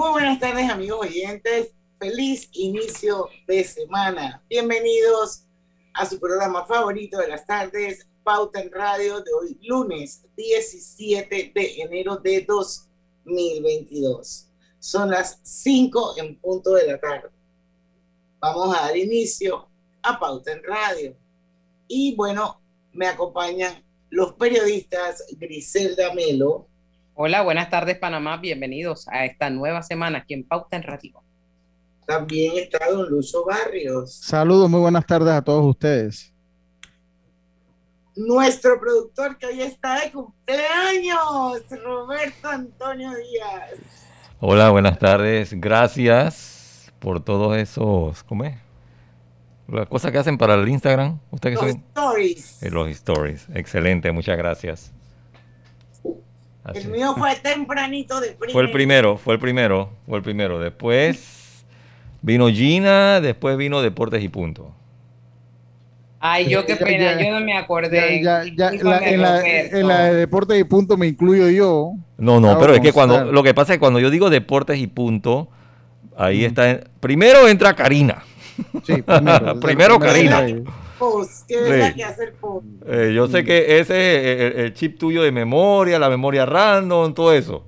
Muy buenas tardes amigos oyentes, feliz inicio de semana. Bienvenidos a su programa favorito de las tardes, Pauta en Radio, de hoy lunes 17 de enero de 2022. Son las 5 en punto de la tarde. Vamos a dar inicio a Pauta en Radio. Y bueno, me acompañan los periodistas Griselda Melo. Hola, buenas tardes Panamá, bienvenidos a esta nueva semana aquí en Pauta en Radio. También está don Lucho Barrios. Saludos, muy buenas tardes a todos ustedes. Nuestro productor que hoy está de cumpleaños, Roberto Antonio Díaz. Hola, buenas tardes. Gracias por todos esos, ¿cómo es? Las cosas que hacen para el Instagram. ¿Usted los stories. Eh, los stories. Excelente, muchas gracias. Así. El mío fue tempranito de primero. Fue el primero, fue el primero, fue el primero. Después vino Gina, después vino Deportes y Punto. Ay, yo qué pena, yo no me acordé. Ya, ya, la, en, la, en, la, de Deportes y Punto me incluyo yo. No, no, pero es que cuando, lo que pasa es que cuando yo digo Deportes y Punto, ahí mm. está, primero entra Karina. Sí, primero, primero Karina. Post, ¿qué sí. que hacer post? Eh, yo sé que ese es el, el, chip tuyo de memoria, la memoria random, todo eso.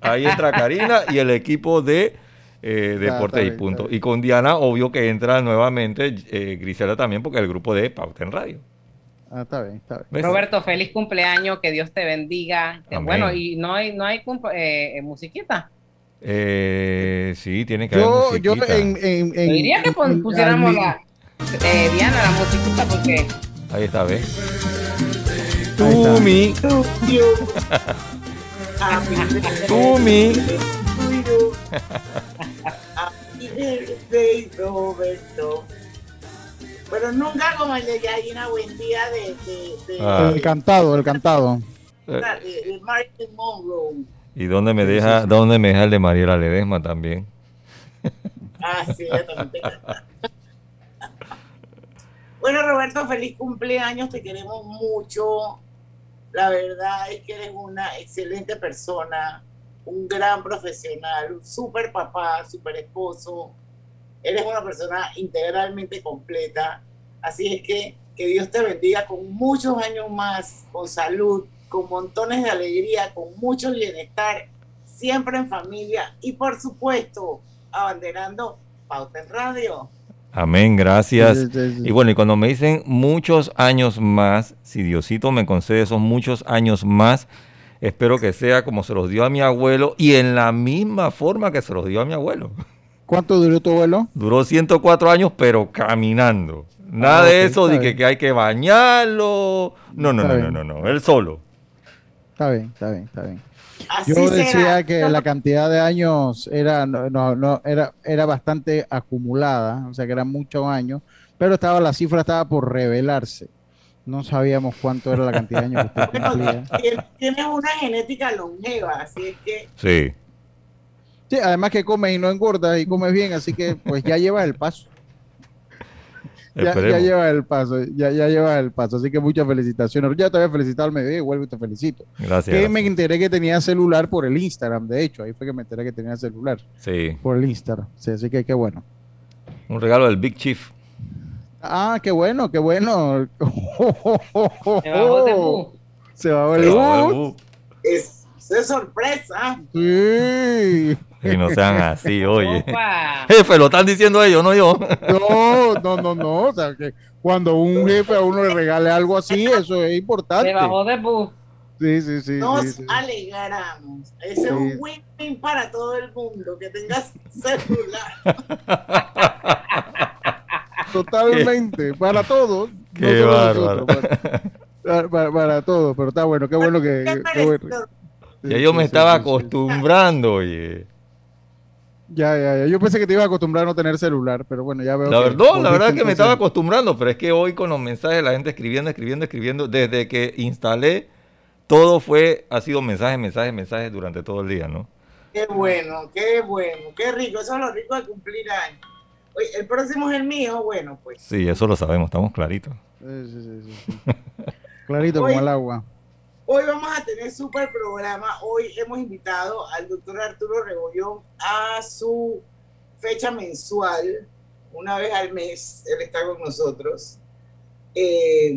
Ahí entra Karina y el equipo de eh, Deportes y Punto. Y con Diana, obvio que entra nuevamente eh, Grisela también, porque el grupo de Pauta en Radio. Ah, está bien, está bien. ¿Ves? Roberto, feliz cumpleaños, que Dios te bendiga. Amén. Bueno, y no hay, no hay eh, musiquita. Eh, sí, tiene que yo, haber Yo en, en, en, diría que pusiéramos la, eh, Diana la musiquita porque... Ahí está, ¿ves? Tumi. Tumi. Roberto. Pero nunca como el de Yayina Buen Día de, de, de ah. El cantado, el cantado. De, de Martin Monroe. ¿Y dónde me deja, dónde me deja el de Mariela Ledesma también? Ah, sí, yo también te. Bueno, Roberto, feliz cumpleaños, te queremos mucho. La verdad es que eres una excelente persona, un gran profesional, un súper papá, súper esposo. Eres una persona integralmente completa. Así es que que Dios te bendiga con muchos años más, con salud, con montones de alegría, con mucho bienestar, siempre en familia y por supuesto abanderando Pauta en Radio. Amén, gracias. Sí, sí, sí. Y bueno, y cuando me dicen muchos años más, si Diosito me concede esos muchos años más, espero que sea como se los dio a mi abuelo y en la misma forma que se los dio a mi abuelo. ¿Cuánto duró tu abuelo? Duró 104 años, pero caminando. Nada ah, de eso de que, que, hay que bañarlo. No, no, no, no, no, no, él solo. Está bien, está bien, está bien. Así Yo decía será. que la cantidad de años era, no, no, no, era, era bastante acumulada, o sea que eran muchos años, pero estaba la cifra estaba por revelarse. No sabíamos cuánto era la cantidad de años que usted cumplía. Tiene una genética longeva, así es que. Sí. Sí, además que comes y no engordas y comes bien, así que pues ya llevas el paso. Ya, ya, lleva el paso, ya, ya lleva el paso. Así que muchas felicitaciones. Ya te había felicitado al mediodía vuelvo y te felicito. Gracias. Que gracias. me enteré que tenía celular por el Instagram, de hecho. Ahí fue que me enteré que tenía celular. Sí. Por el Instagram. Sí, así que qué bueno. Un regalo del Big Chief. Ah, qué bueno, qué bueno. Se bajó de bu. Se bajó el bu. Es, es sorpresa. Sí. Y no sean así, oye. Opa. Jefe, lo están diciendo ellos, no yo. No, no, no, no. O sea, que cuando un jefe a uno le regale algo así, eso es importante. Se bajó de bus. Sí, sí, sí. Nos sí, sí. alegramos. Ese sí. es un win-win para todo el mundo, que tengas celular. Totalmente, para todos. Qué no bárbaro. Nosotros, para, todo, pero está bueno, qué bueno que... Ya yo me estaba acostumbrando, oye. Ya, ya, ya. Yo pensé que te iba a acostumbrar a no tener celular, pero bueno, ya veo. La verdad, la verdad es que me estaba acostumbrando, pero es que hoy con los mensajes de la gente escribiendo, escribiendo, escribiendo, desde que instalé, todo fue, ha sido mensajes, mensajes, mensajes durante todo el día, ¿no? Qué bueno, qué bueno, qué rico. Eso es lo rico de cumplir años. Oye, el próximo es el mío, bueno, pues. Sí, eso lo sabemos, estamos claritos. Sí, sí, sí. Clarito como el agua. Hoy vamos a tener súper programa. Hoy hemos invitado al doctor Arturo Rebollón a su fecha mensual. Una vez al mes, él está con nosotros. Eh,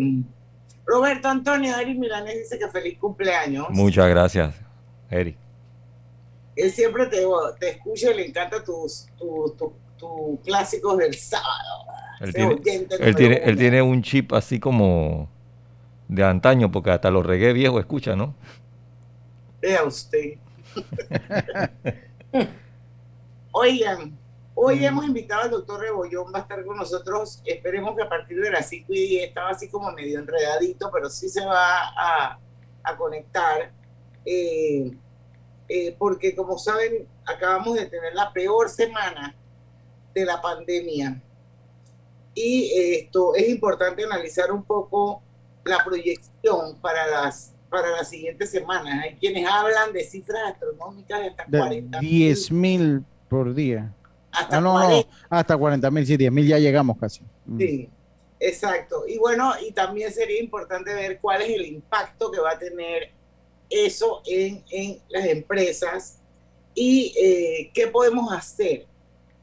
Roberto Antonio Eri Milanes dice que feliz cumpleaños. Muchas gracias, Eri. Él siempre te, te escucha y le encanta tus, tus, clásicos del sábado. Él, tiene, él tiene un chip así como de antaño, porque hasta los reggae viejos escucha, ¿no? Vea usted. Oigan, hoy hemos invitado al doctor Rebollón, va a estar con nosotros, esperemos que a partir de las 5 y 10, estaba así como medio enredadito, pero sí se va a, conectar, eh, eh, porque como saben, acabamos de tener la peor semana de la pandemia. Y esto es importante analizar un poco la proyección para las para las siguientes semanas. Hay quienes hablan de cifras astronómicas de hasta 40 10 mil por día. Hasta ah, no, 40. hasta 40 mil, sí, 10 mil ya llegamos casi. Mm. Sí, exacto. Y bueno, y también sería importante ver cuál es el impacto que va a tener eso en, en las empresas y eh, qué podemos hacer.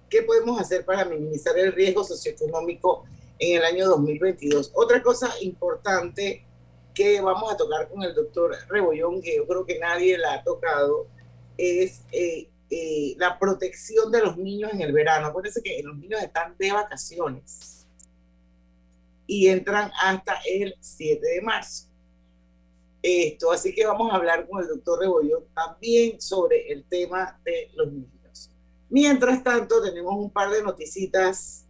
¿Qué podemos hacer para minimizar el riesgo socioeconómico en el año 2022. Otra cosa importante que vamos a tocar con el doctor Rebollón, que yo creo que nadie la ha tocado, es eh, eh, la protección de los niños en el verano. Acuérdense que los niños están de vacaciones y entran hasta el 7 de marzo. Esto, así que vamos a hablar con el doctor Rebollón también sobre el tema de los niños. Mientras tanto, tenemos un par de noticitas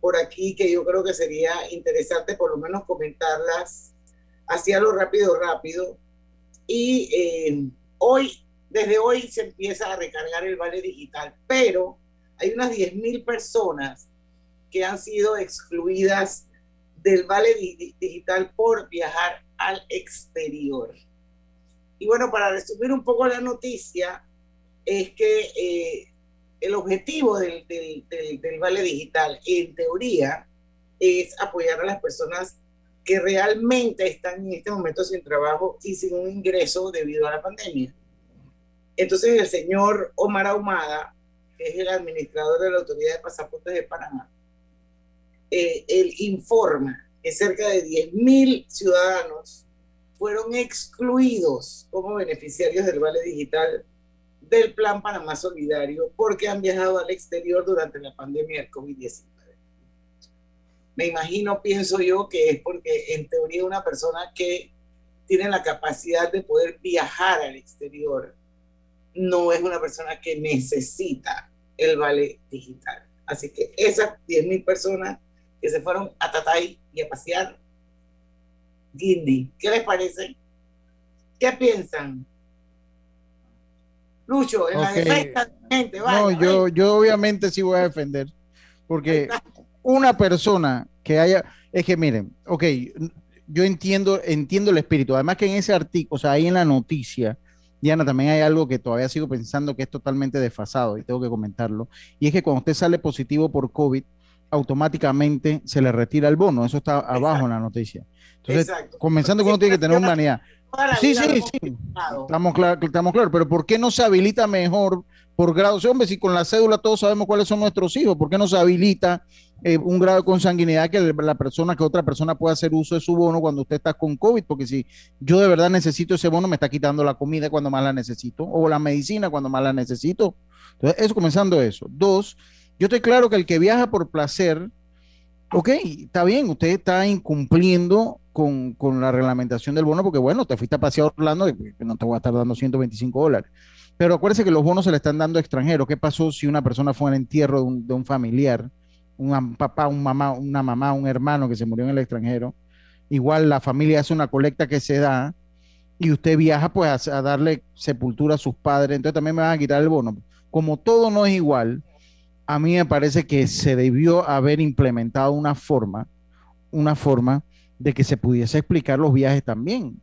por aquí que yo creo que sería interesante por lo menos comentarlas hacia lo rápido, rápido. Y eh, hoy, desde hoy se empieza a recargar el vale digital, pero hay unas 10.000 personas que han sido excluidas del vale digital por viajar al exterior. Y bueno, para resumir un poco la noticia, es que eh, el objetivo del, Vale Digital, en teoría, es apoyar a las personas que realmente están en este momento sin trabajo y sin un ingreso debido a la pandemia. Entonces el señor Omar Ahumada, que es el administrador de la Autoridad de Pasaportes de Panamá, eh, él informa que cerca de 10.000 ciudadanos fueron excluidos como beneficiarios del Vale Digital del Plan Panamá Solidario porque han viajado al exterior durante la pandemia del COVID-19. Me imagino, pienso yo, que es porque en teoría una persona que tiene la capacidad de poder viajar al exterior no es una persona que necesita el vale digital. Así que esas 10.000 personas que se fueron a Tatay y a pasear, Guindy, ¿qué les parece? ¿Qué piensan? Lucho, en la defensa gente, No, yo, yo obviamente sí voy a defender, porque una persona que haya, es que miren, ok, yo entiendo, entiendo el espíritu, además que en ese artículo, o sea, ahí en la noticia, Diana, también hay algo que todavía sigo pensando que es totalmente desfasado y tengo que comentarlo, y es que cuando usted sale positivo por COVID, automáticamente se le retira el bono, eso está abajo en la noticia. Entonces, comenzando con uno tiene que tener humanidad. Sí, sí, sí. Estamos claros, estamos claros, pero ¿por qué no se habilita mejor por grado? Hombre, si con la cédula todos sabemos cuáles son nuestros hijos, ¿por qué no se habilita eh, un grado de consanguinidad que la persona, que otra persona pueda hacer uso de su bono cuando usted está con COVID? Porque si yo de verdad necesito ese bono, me está quitando la comida cuando más la necesito, o la medicina cuando más la necesito. Entonces, eso comenzando eso. Dos, yo estoy claro que el que viaja por placer, ok, está bien, usted está incumpliendo con, la reglamentación del bono, porque bueno, te fuiste a pasear Orlando y no te voy a estar dando 125 dólares. Pero acuérdese que los bonos se le están dando a extranjeros. ¿Qué pasó si una persona fue al entierro de un, familiar, un papá, un mamá, una mamá, un hermano que se murió en el extranjero? igual la familia hace una colecta que se da y usted viaja pues a, darle sepultura a sus padres, entonces también me van a quitar el bono. Como todo no es igual, a mí me parece que se debió haber implementado una forma, una forma de que se pudiese explicar los viajes también.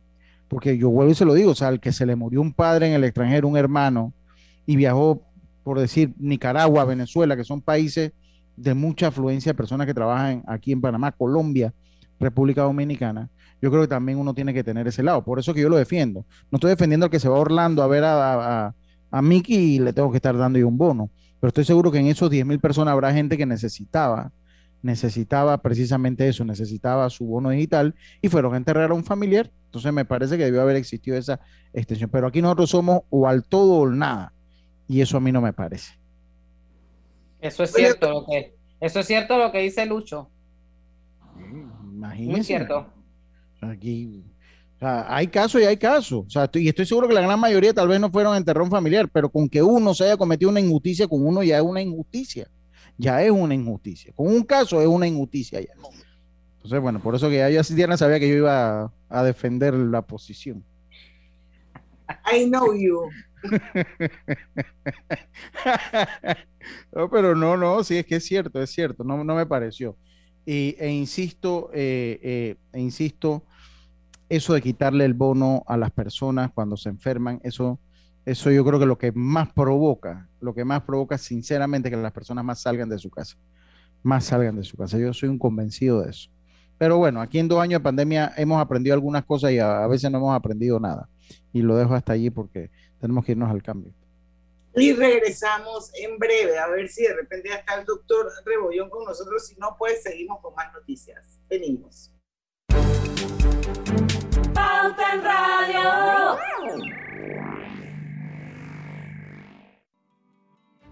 Porque yo vuelvo y se lo digo, o sea, al que se le murió un padre en el extranjero, un hermano, y viajó, por decir, Nicaragua, Venezuela, que son países de mucha afluencia de personas que trabajan aquí en Panamá, Colombia, República Dominicana, yo creo que también uno tiene que tener ese lado. Por eso que yo lo defiendo. No estoy defendiendo al que se va a Orlando a ver a, a, Mickey y le tengo que estar dando yo un bono. Pero estoy seguro que en esos 10 mil personas habrá gente que necesitaba, necesitaba precisamente eso, necesitaba su bono digital y fueron a enterrar a un familiar. Entonces me parece que debió haber existido esa extensión. Pero aquí nosotros somos o al todo o nada. Y eso a mí no me parece. Eso es cierto lo que, eso es cierto lo que dice Lucho. Imagínese. Muy cierto. Aquí, hay casos y hay casos. O sea, y estoy seguro que la gran mayoría tal vez no fueron enterrón familiar, pero con que uno se haya cometido una injusticia con uno ya es una injusticia. Ya es una injusticia. Con un caso es una injusticia ya. Entonces, bueno, por eso que ya yo así Diana sabía que yo iba a, defender la posición. I know you. no, pero no, no, sí, es que es cierto, es cierto, no, no me pareció. Y, e insisto, eh, eh, e insisto, eso de quitarle el bono a las personas cuando se enferman, eso, eso yo creo que lo que más provoca, lo que más provoca sinceramente que las personas más salgan de su casa, más salgan de su casa. Yo soy un convencido de eso. Pero bueno, aquí en dos años de pandemia hemos aprendido algunas cosas y a, veces no hemos aprendido nada. Y lo dejo hasta allí porque tenemos que irnos al cambio. Y regresamos en breve, a ver si de repente está el doctor Rebollón con nosotros. Si no, pues seguimos con más noticias. Venimos. Pauta en Radio.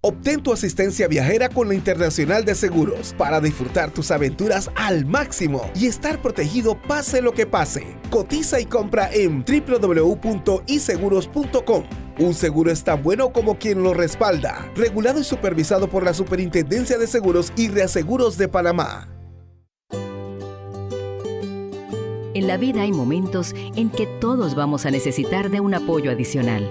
Obtén tu asistencia viajera con la Internacional de Seguros para disfrutar tus aventuras al máximo y estar protegido pase lo que pase. Cotiza y compra en www.iseguros.com. Un seguro es tan bueno como quien lo respalda. Regulado y supervisado por la Superintendencia de Seguros y Reaseguros de Panamá. En la vida hay momentos en que todos vamos a necesitar de un apoyo adicional.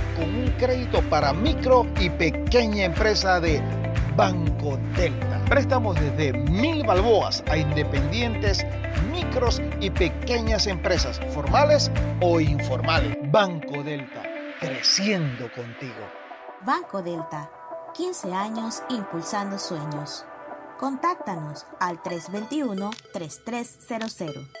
con un crédito para micro y pequeña empresa de Banco Delta. Préstamos desde mil balboas a independientes, micros y pequeñas empresas, formales o informales. Banco Delta, creciendo contigo. Banco Delta, 15 años impulsando sueños. Contáctanos al 321-3300.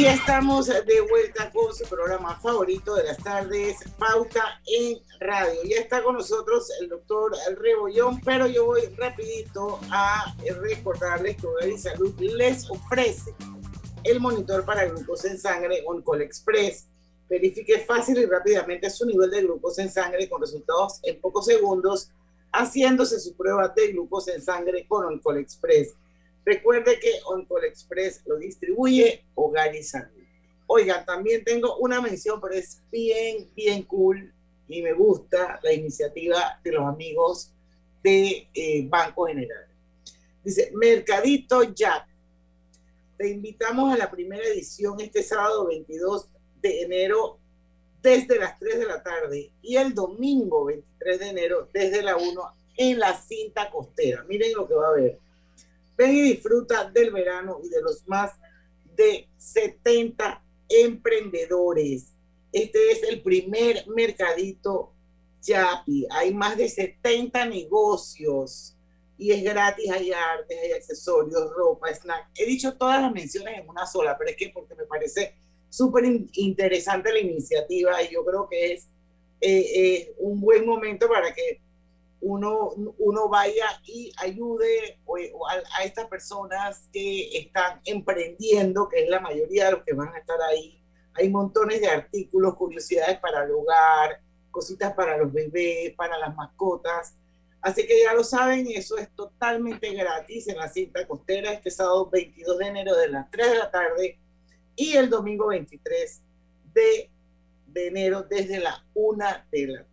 Y estamos de vuelta con su programa favorito de las tardes, Pauta en Radio. Ya está con nosotros el doctor Rebollón, pero yo voy rapidito a recordarles que Hogar y Salud les ofrece el monitor para glucosa en sangre OnCall Express. Verifique fácil y rápidamente su nivel de glucosa en sangre con resultados en pocos segundos, haciéndose su prueba de glucosa en sangre con OnCall Express Recuerde que OnCall Express lo distribuye Hogar y Salud. Oigan, también tengo una mención, pero es bien, bien cool y me gusta la iniciativa de los amigos de eh, Banco General. Dice, Mercadito Jack. Te invitamos a la primera edición este sábado 22 de enero desde las 3 de la tarde y el domingo 23 de enero desde la 1 en la cinta costera. Miren lo que va a haber Ven y disfruta del verano y de los más de 70 emprendedores. Este es el primer mercadito Yapi. Hay más de 70 negocios y es gratis. Hay artes, hay accesorios, ropa, snack. He dicho todas las menciones en una sola, pero es que porque me parece súper interesante la iniciativa y yo creo que es eh, eh, un buen momento para que uno, uno vaya y ayude a, estas personas que están emprendiendo, que es la mayoría de los que van a estar ahí. Hay montones de artículos, curiosidades para el hogar, cositas para los bebés, para las mascotas. Así que ya lo saben, eso es totalmente gratis en la cinta costera este sábado 22 de enero de las 3 de la tarde y el domingo 23 de, de enero desde la 1 de la.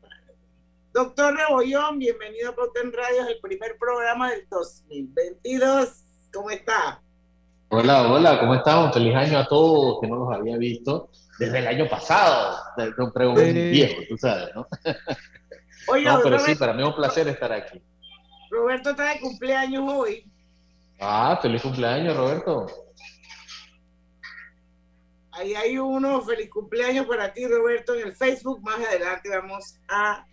Doctor Rebollón, bienvenido a Poten Radio, es el primer programa del 2022. ¿Cómo está? Hola, hola, ¿cómo estamos? Feliz año a todos que no los había visto desde el año pasado. Un pregunto viejo, tú sabes, ¿no? Oye, no, pero sí, para mí es un placer estar aquí. Roberto está de cumpleaños hoy. Ah, feliz cumpleaños, Roberto. Ahí hay uno, feliz cumpleaños para ti, Roberto, en el Facebook. Más adelante vamos a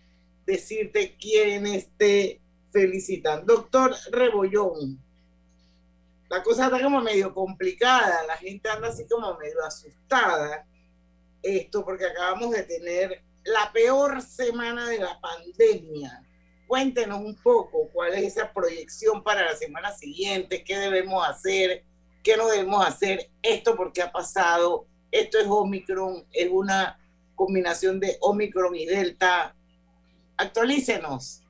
decirte quiénes te felicitan. Doctor Rebollón, la cosa está como medio complicada, la gente anda así como medio asustada. Esto porque acabamos de tener la peor semana de la pandemia. Cuéntenos un poco cuál es esa proyección para la semana siguiente, qué debemos hacer, qué no debemos hacer, esto porque ha pasado, esto es Omicron, es una combinación de Omicron y Delta, Actualícenos.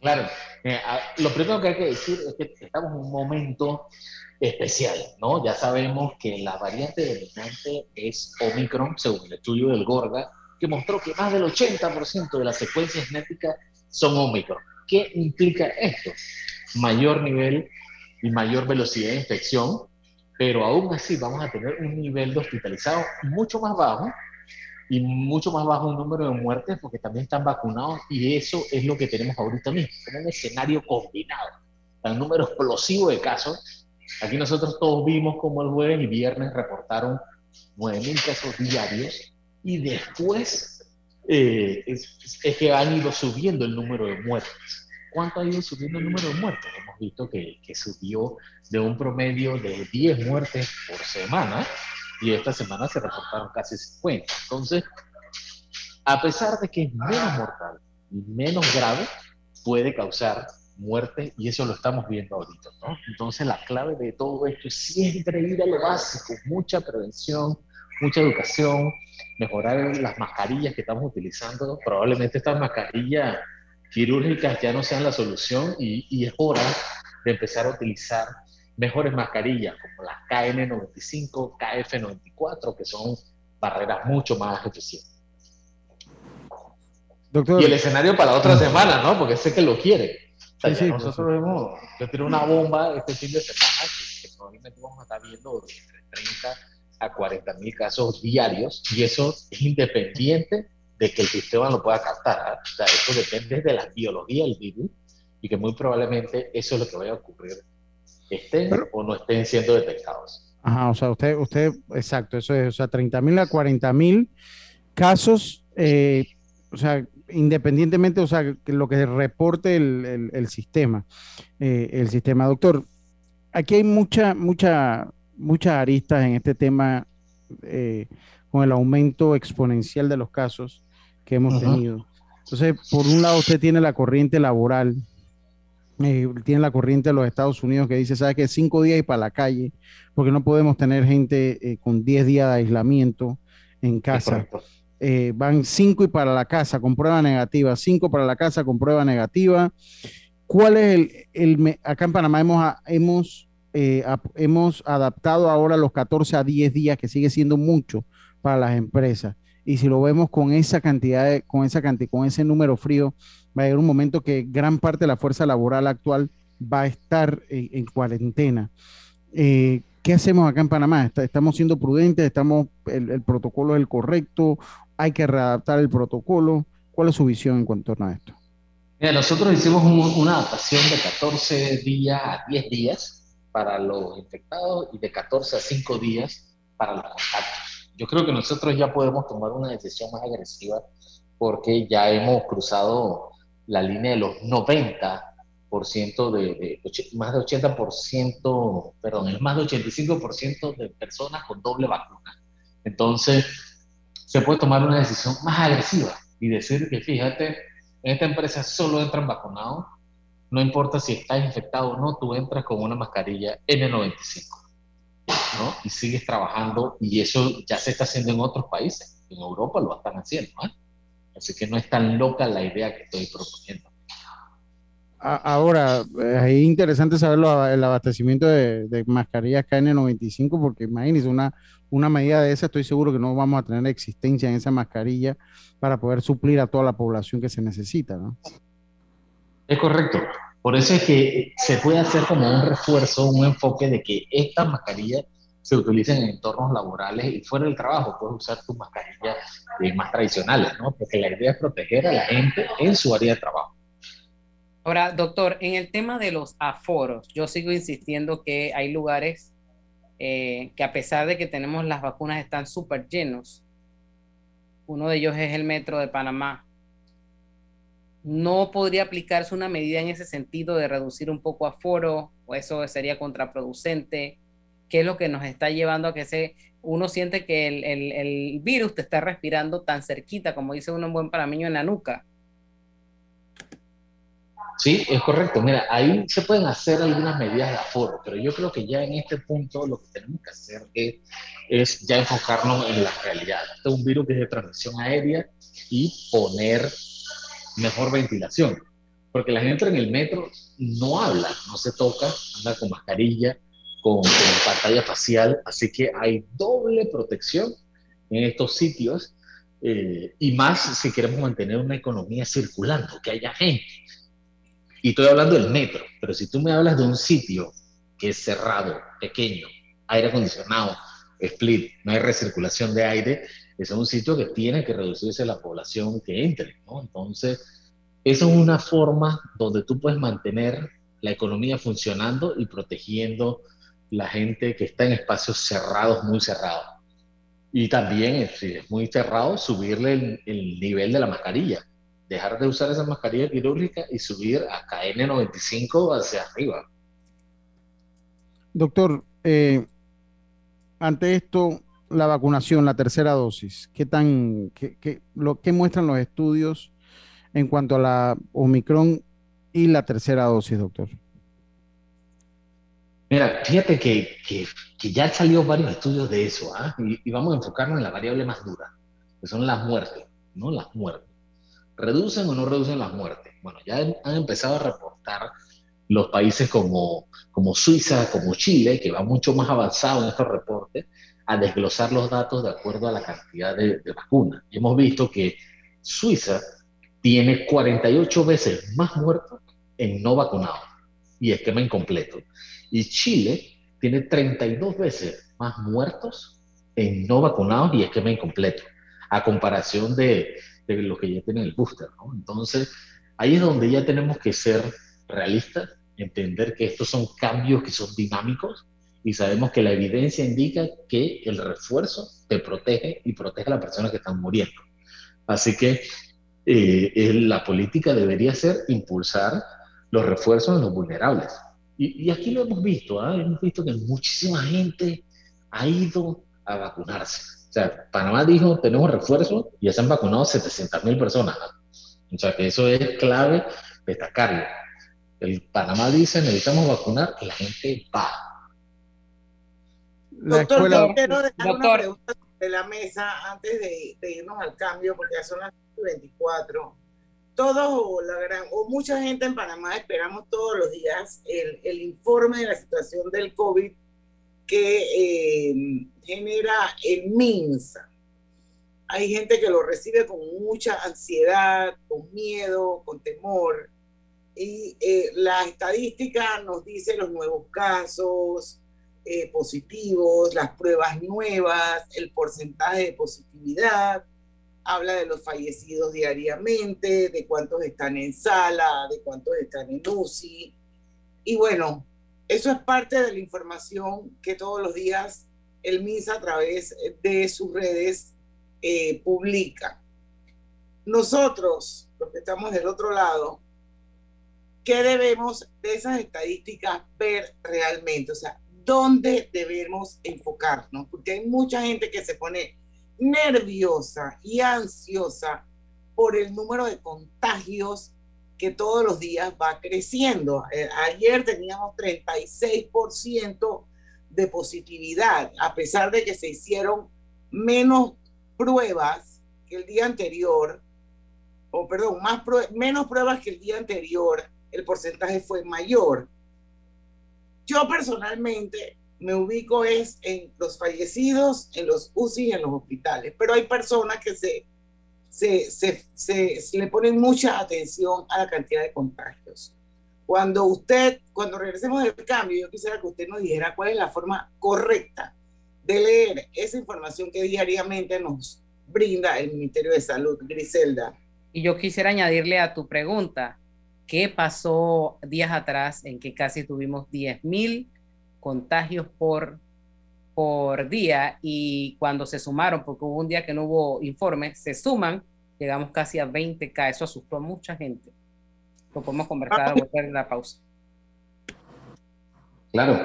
Claro, eh, lo primero que hay que decir es que estamos en un momento especial, ¿no? Ya sabemos que la variante dominante es Omicron, según el estudio del Gorga, que mostró que más del 80% de las secuencias genéticas son Omicron. ¿Qué implica esto? Mayor nivel y mayor velocidad de infección, pero aún así vamos a tener un nivel de hospitalizados mucho más bajo y mucho más bajo el número de muertes porque también están vacunados y eso es lo que tenemos ahorita mismo, como un escenario combinado. El número explosivo de casos. Aquí nosotros todos vimos como el jueves y viernes reportaron 9.000 casos diarios y después eh, es, que han ido subiendo el número de muertes. ¿Cuánto ha ido subiendo el número de muertes? Hemos visto que, que subió de un promedio de 10 muertes por semana y esta semana se reportaron casi 50. Entonces, a pesar de que es menos mortal y menos grave, puede causar muerte y eso lo estamos viendo ahorita. ¿no? Entonces, la clave de todo esto es siempre ir a lo básico, mucha prevención, mucha educación, mejorar las mascarillas que estamos utilizando. Probablemente estas mascarillas quirúrgicas ya no sean la solución y, y es hora de empezar a utilizar mejores mascarillas como las KN95, KF94, que son barreras mucho más eficientes. Doctor, y el escenario para otra semana, ¿no? Porque sé que lo quiere. nosotros hemos, yo tengo una bomba este fin de semana que, probablemente vamos a estar viendo entre 30 a 40 mil casos diarios y eso es independiente de que el sistema lo pueda captar. ¿ah? O sea, eso depende de la biología del virus y que muy probablemente eso es lo que vaya a ocurrir estén o no estén siendo detectados. Ajá, o sea, usted, usted, exacto, eso es, o sea, 30 mil a 40 mil casos, eh, o sea, independientemente, o sea, que lo que reporte el, el, sistema, eh, el sistema. Doctor, aquí hay mucha, mucha, muchas aristas en este tema eh, con el aumento exponencial de los casos que hemos tenido. Entonces, por un lado, usted tiene la corriente laboral, eh, tiene la corriente de los Estados Unidos que dice, ¿sabe que Cinco días y para la calle, porque no podemos tener gente eh, con diez días de aislamiento en casa. Eh, van cinco y para la casa con prueba negativa, cinco para la casa con prueba negativa. ¿Cuál es el, el acá en Panamá hemos, hemos, hemos adaptado ahora los 14 a 10 días, que sigue siendo mucho para las empresas? Y si lo vemos con esa cantidad, de, con esa cantidad, con ese número frío, va a haber un momento que gran parte de la fuerza laboral actual va a estar en, cuarentena. Eh, ¿Qué hacemos acá en Panamá? ¿Estamos siendo prudentes? ¿Estamos, el, protocolo es el correcto? ¿Hay que readaptar el protocolo? ¿Cuál es su visión en cuanto a esto? Mira, nosotros hicimos una adaptación de 14 días a 10 días para los infectados y de 14 a 5 días para los contactos yo creo que nosotros ya podemos tomar una decisión más agresiva porque ya hemos cruzado la línea de los 90% de, de, más de 80%, perdón, es más de 85% de personas con doble vacuna. Entonces, se puede tomar una decisión más agresiva y decir que, fíjate, en esta empresa solo entran vacunados, no importa si estás infectado o no, tú entras con una mascarilla N95 y sigues trabajando y eso ya se está haciendo en otros países. En Europa lo están haciendo. ¿eh? Así que no es tan loca la idea que estoy proponiendo. Ahora, es interesante saber el abastecimiento de, mascarillas KN95, porque imagínense, una, una medida de esa, estoy seguro que no vamos a tener existencia en esa mascarilla para poder suplir a toda la población que se necesita, ¿no? Es correcto. Por eso es que se puede hacer como un refuerzo, un enfoque de que estas mascarillas se utilicen en entornos laborales y fuera del trabajo puedes usar tus mascarillas eh, más tradicionales, ¿no? Porque la idea es proteger a la gente en su área de trabajo. Ahora, doctor, en el tema de los aforos, yo sigo insistiendo que hay lugares eh, que a pesar de que tenemos las vacunas están súper llenos. Uno de ellos es el metro de Panamá. ¿No podría aplicarse una medida en ese sentido de reducir un poco aforo o eso sería contraproducente? Qué es lo que nos está llevando a que se, uno siente que el, virus te está respirando tan cerquita, como dice uno en buen parameño, en la nuca. Sí, es correcto. Mira, ahí se pueden hacer algunas medidas de aforo, pero yo creo que ya en este punto lo que tenemos que hacer es, ya enfocarnos en la realidad. Este es un virus que es de transmisión aérea y poner mejor ventilación. Porque la gente en el metro no habla, no se toca, anda con mascarilla, con, pantalla facial, así que hay doble protección en estos sitios eh, y más si queremos mantener una economía circulando, que haya gente. Y estoy hablando del metro, pero si tú me hablas de un sitio que es cerrado, pequeño, aire acondicionado, split, no hay recirculación de aire, es un sitio que tiene que reducirse la población que entre, ¿no? Entonces, eso es una forma donde tú puedes mantener la economía funcionando y protegiendo la gente que está en espacios cerrados, muy cerrados. Y también, si es muy cerrado, subirle el, nivel de la mascarilla. Dejar de usar esa mascarilla quirúrgica y subir a KN95 hacia arriba. Doctor, eh, ante esto, la vacunación, la tercera dosis, ¿qué, tan, qué, lo, ¿qué muestran los estudios en cuanto a la Omicron y la tercera dosis, doctor? Mira, fíjate que, que, ya han salido varios estudios de eso, ¿ah? y, vamos a enfocarnos en la variable más dura, que son las muertes, ¿no? Las muertes. ¿Reducen o no reducen las muertes? Bueno, ya han empezado a reportar los países como, como Suiza, como Chile, que va mucho más avanzado en estos reportes, a desglosar los datos de acuerdo a la cantidad de, de vacunas. Hemos visto que Suiza tiene 48 veces más muertos en no vacunados y esquema incompleto. Y Chile tiene 32 veces más muertos en no vacunados y esquema incompleto, a comparación de, de los que ya tienen el booster. Entonces, ahí es donde ya tenemos que ser realistas, entender que estos son cambios que son dinámicos y sabemos que la evidencia indica que el refuerzo te protege y protege a las personas que están muriendo. Así que eh, la política debería ser impulsar los refuerzos en los vulnerables. Y, aquí lo hemos visto, ¿ah? hemos visto que muchísima gente ha ido a vacunarse. O sea, Panamá dijo, tenemos refuerzo y ya se han vacunado 700 mil personas. O sea, que eso es clave destacarlo. El Panamá dice, necesitamos vacunar, y la gente va. Doctor, quiero dejar una pregunta de la mesa antes de, irnos al cambio, porque ya son las 24. Todos o, la gran, o mucha gente en Panamá esperamos todos los días el, el informe de la situación del COVID que eh, genera el MINSA. Hay gente que lo recibe con mucha ansiedad, con miedo, con temor. Y eh, la estadística nos dice los nuevos casos, eh, positivos, las pruebas nuevas, el porcentaje de positividad, habla de los fallecidos diariamente, de cuántos están en sala, de cuántos están en UCI. Y bueno, eso es parte de la información que todos los días el MISA a través de sus redes eh, publica. Nosotros, los que estamos del otro lado, ¿qué debemos de esas estadísticas ver realmente? O sea, dónde debemos enfocarnos, porque hay mucha gente que se pone nerviosa y ansiosa por el número de contagios que todos los días va creciendo. Eh, ayer teníamos 36% de positividad, a pesar de que se hicieron menos pruebas que el día anterior, o perdón, más menos pruebas que el día anterior, el porcentaje fue mayor. Yo personalmente me ubico es en los fallecidos, en los UCI y en los hospitales, pero hay personas que se, se, se, se, le ponen mucha atención a la cantidad de contagios. Cuando usted, cuando regresemos del cambio, yo quisiera que usted nos dijera cuál es la forma correcta de leer esa información que diariamente nos brinda el Ministerio de Salud, Griselda. Y yo quisiera añadirle a tu pregunta, qué pasó días atrás en que casi tuvimos 10.000 contagios por, por día y cuando se sumaron, porque hubo un día que no hubo informe, se suman, llegamos casi a 20K. Eso asustó a mucha gente. Lo podemos conversar en la pausa. Claro.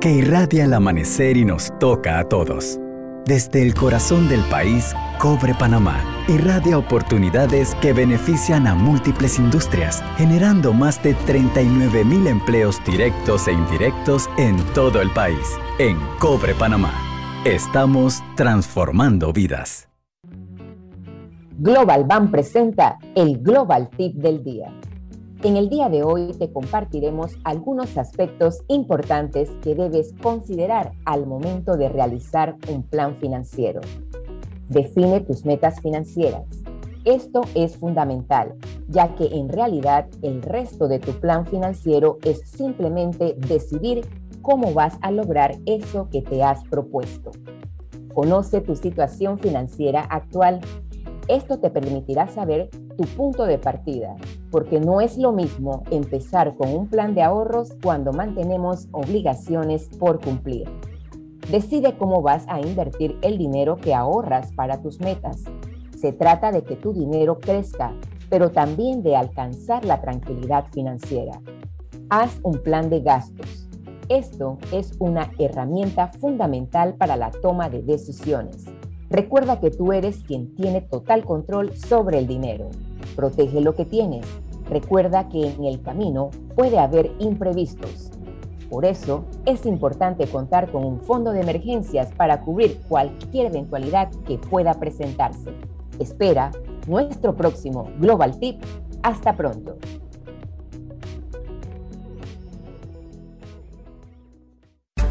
que irradia el amanecer y nos toca a todos. Desde el corazón del país, Cobre Panamá irradia oportunidades que benefician a múltiples industrias, generando más de 39 mil empleos directos e indirectos en todo el país. En Cobre Panamá, estamos transformando vidas. Global Bank presenta el Global Tip del Día. En el día de hoy te compartiremos algunos aspectos importantes que debes considerar al momento de realizar un plan financiero. Define tus metas financieras. Esto es fundamental, ya que en realidad el resto de tu plan financiero es simplemente decidir cómo vas a lograr eso que te has propuesto. Conoce tu situación financiera actual. Esto te permitirá saber tu punto de partida, porque no es lo mismo empezar con un plan de ahorros cuando mantenemos obligaciones por cumplir. Decide cómo vas a invertir el dinero que ahorras para tus metas. Se trata de que tu dinero crezca, pero también de alcanzar la tranquilidad financiera. Haz un plan de gastos. Esto es una herramienta fundamental para la toma de decisiones. Recuerda que tú eres quien tiene total control sobre el dinero. Protege lo que tienes. Recuerda que en el camino puede haber imprevistos. Por eso es importante contar con un fondo de emergencias para cubrir cualquier eventualidad que pueda presentarse. Espera nuestro próximo Global Tip. Hasta pronto.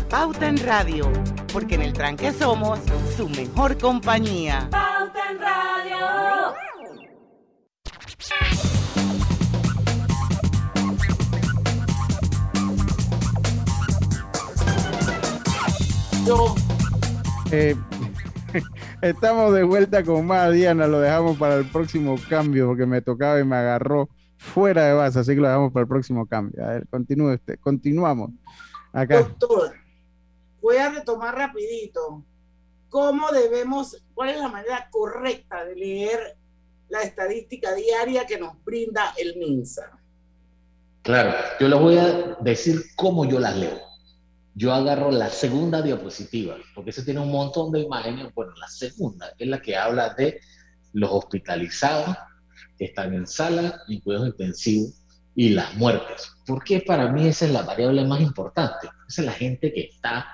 Pauta en Radio, porque en el tranque somos su mejor compañía. Pauta en Radio. Eh, estamos de vuelta con más Diana, lo dejamos para el próximo cambio porque me tocaba y me agarró fuera de base, así que lo dejamos para el próximo cambio. A ver, continúe usted, continuamos. Acá. Doctor, voy a retomar rapidito. ¿Cómo debemos, cuál es la manera correcta de leer la estadística diaria que nos brinda el MINSA? Claro, yo les voy a decir cómo yo las leo. Yo agarro la segunda diapositiva, porque se tiene un montón de imágenes. Bueno, la segunda es la que habla de los hospitalizados que están en sala, en cuidados intensivos y las muertes. Porque para mí esa es la variable más importante. Esa es la gente que está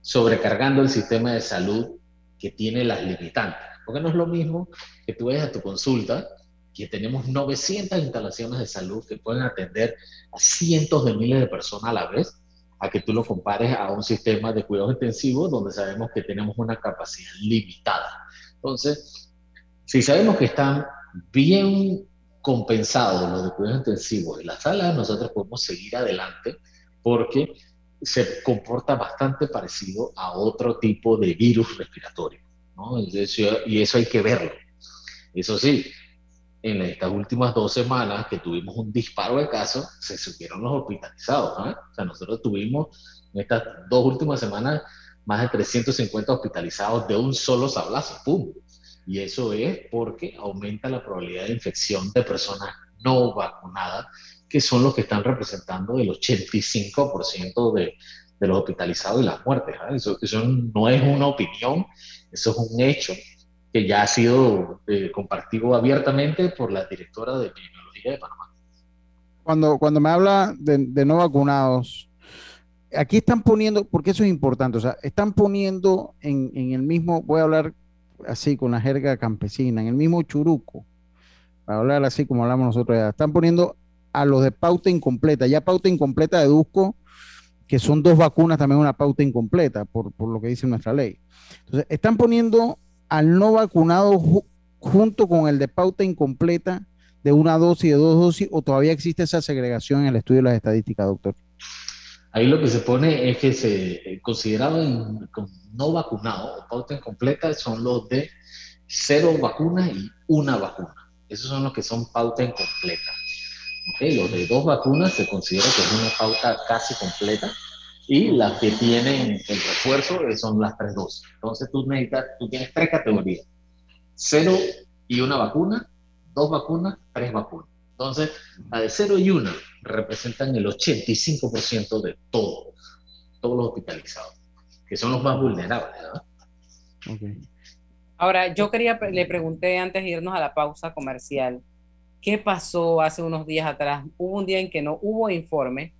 sobrecargando el sistema de salud que tiene las limitantes. Porque no es lo mismo que tú vayas a tu consulta, que tenemos 900 instalaciones de salud que pueden atender a cientos de miles de personas a la vez, a que tú lo compares a un sistema de cuidados intensivos donde sabemos que tenemos una capacidad limitada. Entonces, si sabemos que están bien compensados los de cuidados intensivos en la sala, nosotros podemos seguir adelante porque se comporta bastante parecido a otro tipo de virus respiratorio. ¿No? Y, eso, hay que verlo. Eso sí, en estas últimas dos semanas que tuvimos un disparo de casos, se subieron los hospitalizados. O sea, nosotros tuvimos en estas dos últimas semanas más de 350 hospitalizados de un solo sablazo. ¡Pum! Y eso es porque aumenta la probabilidad de infección de personas no vacunadas, que son los que están representando el 85% de, de los hospitalizados y las muertes. ¿eh? Eso, eso no es una opinión, eso es un hecho que ya ha sido eh, compartido abiertamente por la directora de epidemiología de Panamá. Cuando, cuando me habla de, no vacunados, aquí están poniendo, porque eso es importante, o sea, están poniendo en, en, el mismo, voy a hablar así con la jerga campesina, en el mismo churuco, para hablar así como hablamos nosotros están poniendo a los de pauta incompleta, ya pauta incompleta deduzco que son dos vacunas también una pauta incompleta, por, por lo que dice nuestra ley. Entonces, están poniendo al no vacunado ju junto con el de pauta incompleta de una dosis, de dos dosis, o todavía existe esa segregación en el estudio de las estadísticas, doctor? Ahí lo que se pone es que se considerado en, no vacunado o pauta incompleta son los de cero vacunas y una vacuna. Esos son los que son pauta incompleta. ¿Okay? Los de dos vacunas se considera que es una pauta casi completa y las que tienen el refuerzo son las tres dosis. Entonces tú necesitas, tú tienes tres categorías. Cero y una vacuna, dos vacunas, tres vacunas. Entonces, la de cero y una representan el 85% de todos, todos los hospitalizados, que son los más vulnerables. ¿verdad? Okay. Ahora, yo quería, le pregunté antes de irnos a la pausa comercial, ¿qué pasó hace unos días atrás? Hubo un día en que no hubo informe,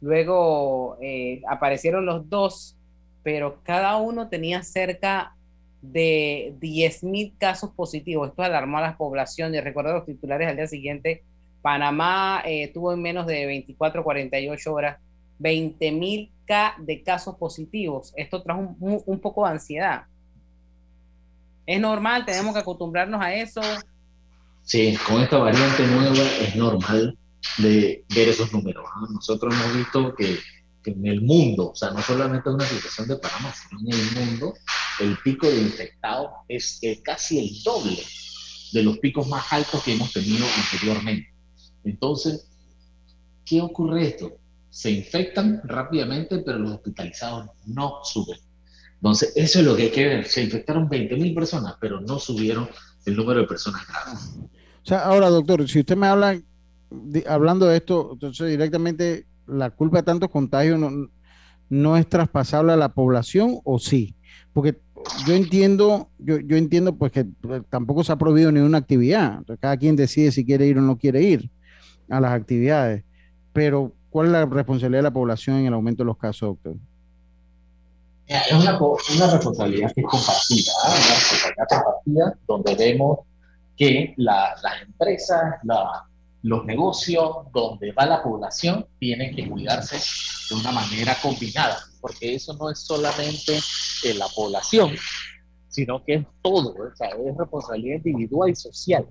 luego eh, aparecieron los dos, pero cada uno tenía cerca de 10.000 casos positivos. Esto alarmó a la población y recuerdo los titulares al día siguiente. Panamá eh, tuvo en menos de 24, 48 horas 20.000 de casos positivos. Esto trajo un, un poco de ansiedad. ¿Es normal? ¿Tenemos que acostumbrarnos a eso? Sí, con esta variante nueva es normal de ver esos números. ¿no? Nosotros hemos visto que, que, en el mundo, o sea, no solamente en una situación de Panamá, sino en el mundo, el pico de infectados es, es casi el doble de los picos más altos que hemos tenido anteriormente. Entonces, ¿qué ocurre esto? Se infectan rápidamente, pero los hospitalizados no suben. Entonces, eso es lo que hay que ver. Se infectaron 20.000 personas, pero no subieron el número de personas graves. Ahora, doctor, si usted me habla, hablando de esto, entonces directamente la culpa de tantos contagios no, no es traspasable a la población o sí? Porque yo entiendo, yo, yo entiendo pues que pues, tampoco se ha prohibido ni una actividad. Cada quien decide si quiere ir o no quiere ir a las actividades. Pero, ¿cuál es la responsabilidad de la población en el aumento de los casos, doctor? Es una, responsabilidad que es compartida, ¿eh? una responsabilidad compartida donde vemos que la, las empresas, la, los negocios, donde va la población, tienen que cuidarse de una manera combinada, porque eso no es solamente en la población, sino que es todo, o sea, es responsabilidad individual y social.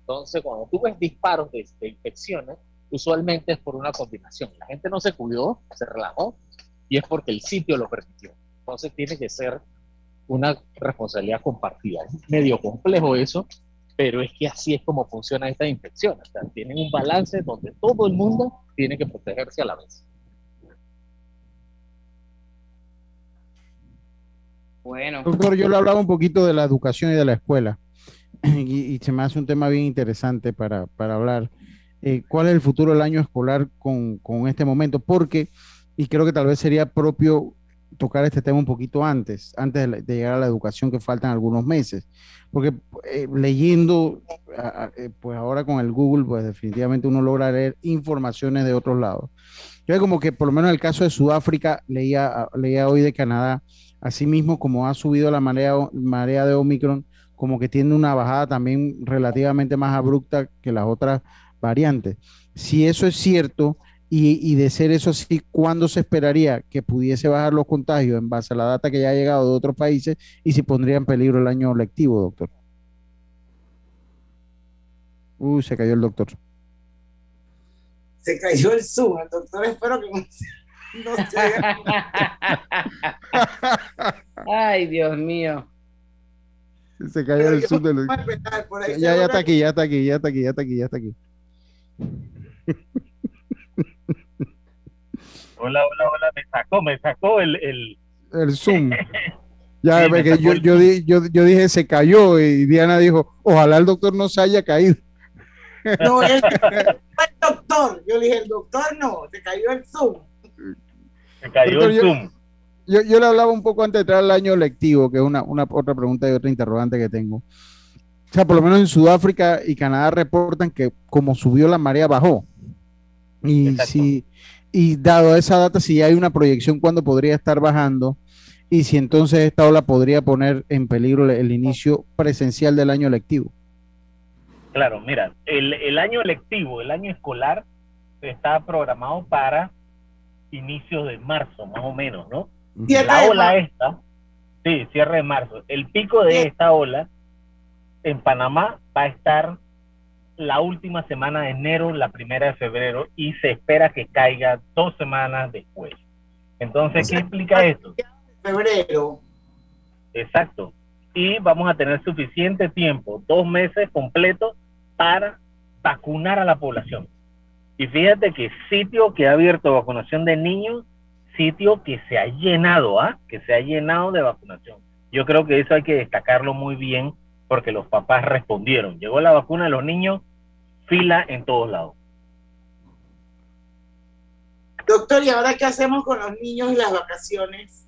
Entonces, cuando tú ves disparos de, de infecciones, usualmente es por una combinación. La gente no se cuidó, se relajó, y es porque el sitio lo permitió. Entonces, tiene que ser una responsabilidad compartida. Es medio complejo eso, pero es que así es como funciona esta infección. O sea, tienen un balance donde todo el mundo tiene que protegerse a la vez. Bueno. Doctor, yo le hablaba un poquito de la educación y de la escuela. Y, se me hace un tema bien interesante para, para hablar. Eh, ¿Cuál es el futuro del año escolar con, con este momento? Porque, y creo que tal vez sería propio tocar este tema un poquito antes, antes de, llegar a la educación que faltan algunos meses, porque eh, leyendo, eh, pues ahora con el Google, pues definitivamente uno logra leer informaciones de otros lados. Yo como que por lo menos en el caso de Sudáfrica, leía, leía hoy de Canadá, asimismo como ha subido la marea, marea de Omicron, como que tiene una bajada también relativamente más abrupta que las otras variantes. Si eso es cierto, y, de ser eso así, ¿cuándo se esperaría que pudiese bajar los contagios en base a la data que ya ha llegado de otros países y si pondría en peligro el año lectivo, doctor? Uy, se cayó el doctor. Se cayó el Zoom, el doctor espero que no se... Ay, Dios mío. Se cayó el Zoom. Del... Ya, ya está aquí, ya está aquí, ya está aquí, ya está aquí, ya está aquí. Hola, hola, hola, me sacó, me sacó el... El, el Zoom. Ya, yo, yo, yo, yo, dije, se cayó y Diana dijo, ojalá el doctor no se haya caído. No, el, el doctor, yo le dije, el doctor no, se cayó el Zoom. Se cayó el Zoom. Yo, yo, le hablaba un poco antes de entrar al año lectivo, que es una, una otra pregunta y otra interrogante que tengo. O sea, por lo menos en Sudáfrica y Canadá reportan que como subió la marea bajó. Y si y dado esa data, si hay una proyección cuando podría estar bajando y si entonces esta ola podría poner en peligro el inicio presencial del año lectivo. Claro, mira, el, el año lectivo, el año escolar, está programado para inicios de marzo, más o menos, ¿no? La ola esta, sí, cierre de marzo. El pico de esta ola en Panamá va a estar la última semana de enero, la primera de febrero, y se espera que caiga dos semanas después. Entonces, ¿qué implica esto? Febrero. Exacto. Y vamos a tener suficiente tiempo, dos meses completos, para vacunar a la población. Y fíjate que sitio que ha abierto vacunación de niños, sitio que se ha llenado, ¿ah? Que se ha llenado de vacunación. Yo creo que eso hay que destacarlo muy bien porque los papás respondieron. Llegó la vacuna de los niños, fila en todos lados. Doctor, ¿y ahora qué hacemos con los niños y las vacaciones?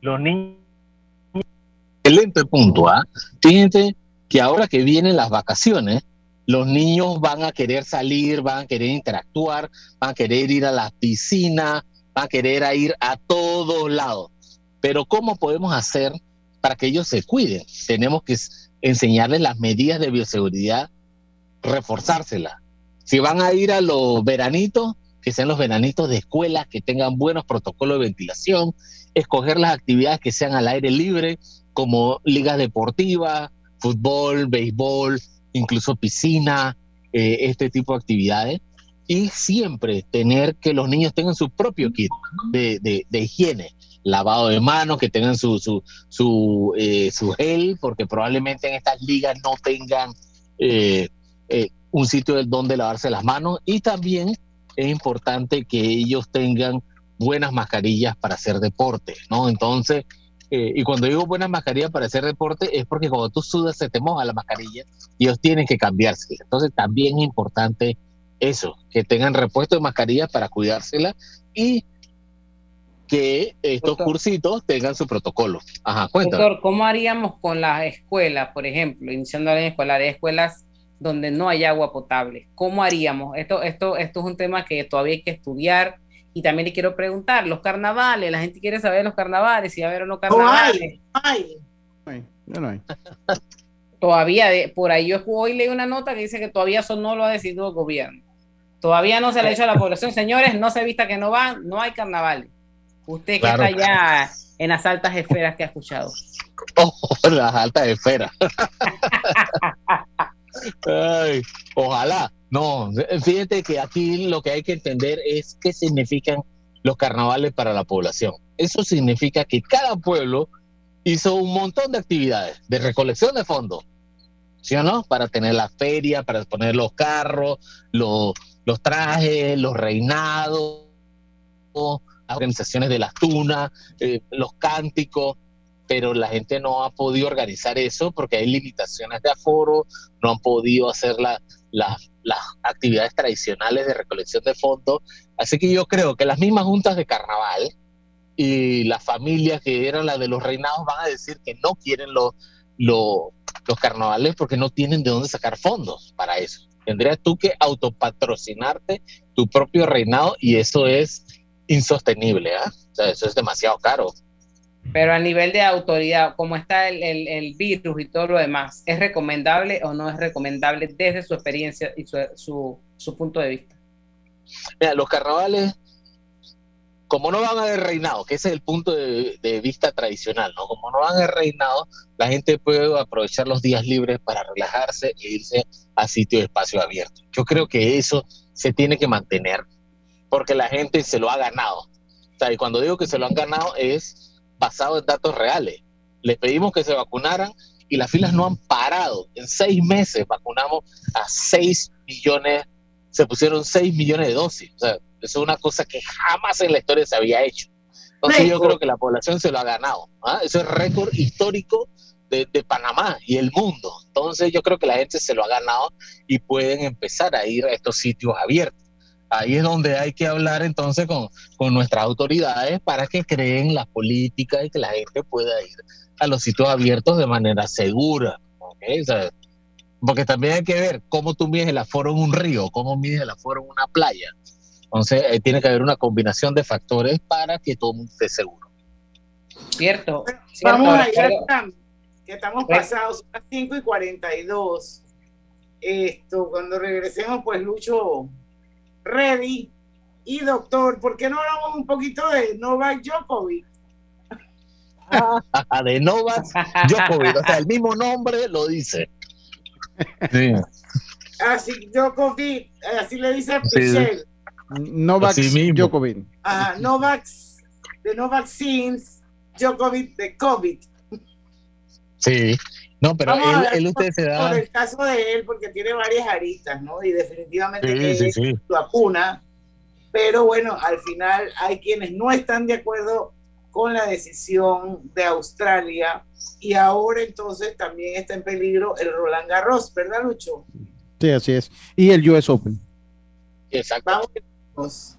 Los niños. Excelente punto, ¿ah? Fíjense que ahora que vienen las vacaciones, los niños van a querer salir, van a querer interactuar, van a querer ir a la piscina, van a querer ir a todos lados. Pero ¿cómo podemos hacer para que ellos se cuiden. Tenemos que enseñarles las medidas de bioseguridad, reforzárselas. Si van a ir a los veranitos, que sean los veranitos de escuelas, que tengan buenos protocolos de ventilación, escoger las actividades que sean al aire libre, como ligas deportivas, fútbol, béisbol, incluso piscina, eh, este tipo de actividades. Y siempre tener que los niños tengan su propio kit de higiene lavado de manos, que tengan su, su, su, eh, su gel, porque probablemente en estas ligas no tengan eh, eh, un sitio donde lavarse las manos. Y también es importante que ellos tengan buenas mascarillas para hacer deporte, ¿no? Entonces, eh, y cuando digo buenas mascarillas para hacer deporte es porque cuando tú sudas se te moja la mascarilla y ellos tienen que cambiarse. Entonces también es importante eso, que tengan repuesto de mascarillas para cuidársela y que estos cursitos tengan su protocolo. Ajá, cuéntame. Doctor, ¿cómo haríamos con las escuelas, por ejemplo, iniciando la escuela, de escuelas donde no hay agua potable? ¿Cómo haríamos? Esto, esto, esto es un tema que todavía hay que estudiar y también le quiero preguntar, los carnavales, la gente quiere saber los carnavales, si va a haber o no carnavales. No hay, no hay. Todavía, por ahí yo hoy leí una nota que dice que todavía eso no lo ha decidido el gobierno. Todavía no se le ha dicho a la población, señores, no se vista que no van, no hay carnavales. Usted que está ya en las altas esferas que ha escuchado. Oh, las altas esferas. ojalá. No, fíjate que aquí lo que hay que entender es qué significan los carnavales para la población. Eso significa que cada pueblo hizo un montón de actividades de recolección de fondos, ¿sí o no? Para tener la feria, para poner los carros, los, los trajes, los reinados, las organizaciones de las tunas, eh, los cánticos, pero la gente no ha podido organizar eso porque hay limitaciones de aforo, no han podido hacer las actividades tradicionales de recolección de fondos. Así que yo creo que las mismas juntas de carnaval y las familias que eran las de los reinados van a decir que no quieren los, los, los carnavales porque no tienen de dónde sacar fondos para eso. Tendrías tú que autopatrocinarte tu propio reinado y eso es insostenible, ¿ah? O sea, eso es demasiado caro. Pero a nivel de autoridad, como está el, el, virus y todo lo demás, ¿es recomendable o no es recomendable desde su experiencia y su, su, su punto de vista? Mira, los carnavales, como no van a haber reinado, que ese es el punto de, de, vista tradicional, ¿no? Como no van a haber reinado, la gente puede aprovechar los días libres para relajarse e irse a sitio de espacio abierto. Yo creo que eso se tiene que mantener porque la gente se lo ha ganado. O sea, y cuando digo que se lo han ganado es basado en datos reales. Les pedimos que se vacunaran y las filas no han parado. En seis meses vacunamos a seis millones, se pusieron seis millones de dosis. O sea, eso es una cosa que jamás en la historia se había hecho. Entonces yo creo que la población se lo ha ganado. ¿ah? Eso es récord histórico de, de, Panamá y el mundo. Entonces yo creo que la gente se lo ha ganado y pueden empezar a ir a estos sitios abiertos ahí es donde hay que hablar entonces con, con nuestras autoridades para que creen las políticas y que la gente pueda ir a los sitios abiertos de manera segura. porque también hay que ver cómo tú mides el aforo en un río, cómo mides el aforo en una playa. Entonces, tiene que haber una combinación de factores para que todo mundo esté seguro. Cierto. Vamos a que estamos pasados a 5 y 42. Esto, cuando regresemos, pues Lucho ready. Y doctor, ¿por qué no hablamos un poquito de Novak Djokovic? de Novak Djokovic, o sea, el mismo nombre lo dice. Sí. Así Djokovic, así le dice Pichel. Novak Djokovic. Ah, Novak, de no vaccines, Djokovic de COVID. Sí. No, pero él, usted se da. Por el caso de él, porque tiene varias aristas, ¿no? Y definitivamente sí, es vacuna. Pero bueno, al final hay quienes no están de acuerdo con la decisión de Australia y ahora entonces también está en peligro el Roland Garros, ¿verdad, Lucho? Sí, así es. Y el US Open. Exacto. Vamos.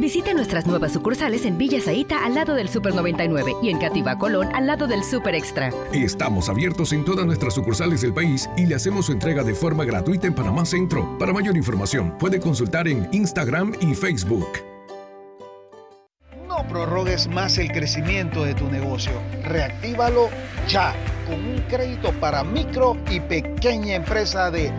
Visite nuestras nuevas sucursales en Villa Zaita al lado del Super 99 y en Cativa Colón al lado del Super Extra. Estamos abiertos en todas nuestras sucursales del país y le hacemos su entrega de forma gratuita en Panamá Centro. Para mayor información, puede consultar en Instagram y Facebook. No prorrogues más el crecimiento de tu negocio. Reactívalo ya con un crédito para micro y pequeña empresa de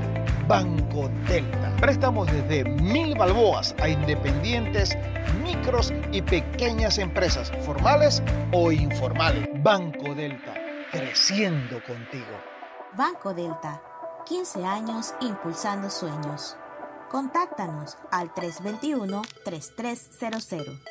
Banco Delta. Préstamos desde mil balboas a independientes, micros y pequeñas empresas, formales o informales. Banco Delta, creciendo contigo. Banco Delta, 15 años impulsando sueños. Contáctanos al 321-3300.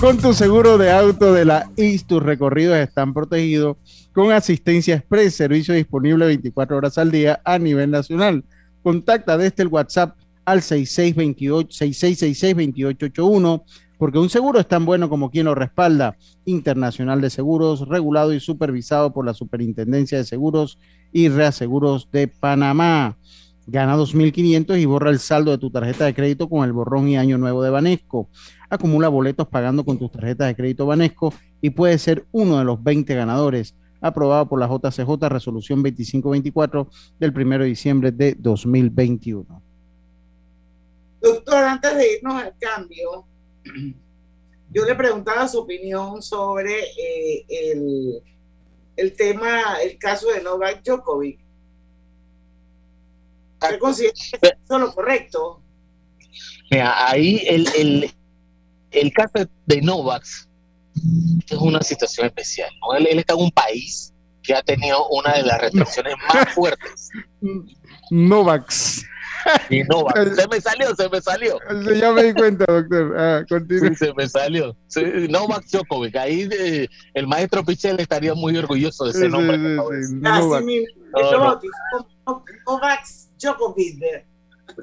Con tu seguro de auto de la IS, tus recorridos están protegidos con asistencia express, servicio disponible 24 horas al día a nivel nacional. Contacta desde el WhatsApp al 6666-2881, porque un seguro es tan bueno como quien lo respalda. Internacional de Seguros, regulado y supervisado por la Superintendencia de Seguros y Reaseguros de Panamá. Gana 2.500 y borra el saldo de tu tarjeta de crédito con el borrón y año nuevo de Banesco acumula boletos pagando con tus tarjetas de crédito Banesco y puede ser uno de los 20 ganadores. Aprobado por la JCJ Resolución 2524 del 1 de diciembre de 2021. Doctor, antes de irnos al cambio, yo le preguntaba su opinión sobre eh, el, el, tema, el caso de Novak Djokovic. ¿Qué considera que es lo correcto? Mira, ahí el, el, el caso de Novax es una situación especial. Él, está en un país que ha tenido una de las restricciones más fuertes. Novax. Y Novax. Se me salió, se me salió. Ya me di cuenta, doctor. Ah, sí, se me salió. Sí, Novak Djokovic. Ahí eh, el maestro Pichel estaría muy orgulloso de ese nombre. Sí, Novak. Novak Djokovic.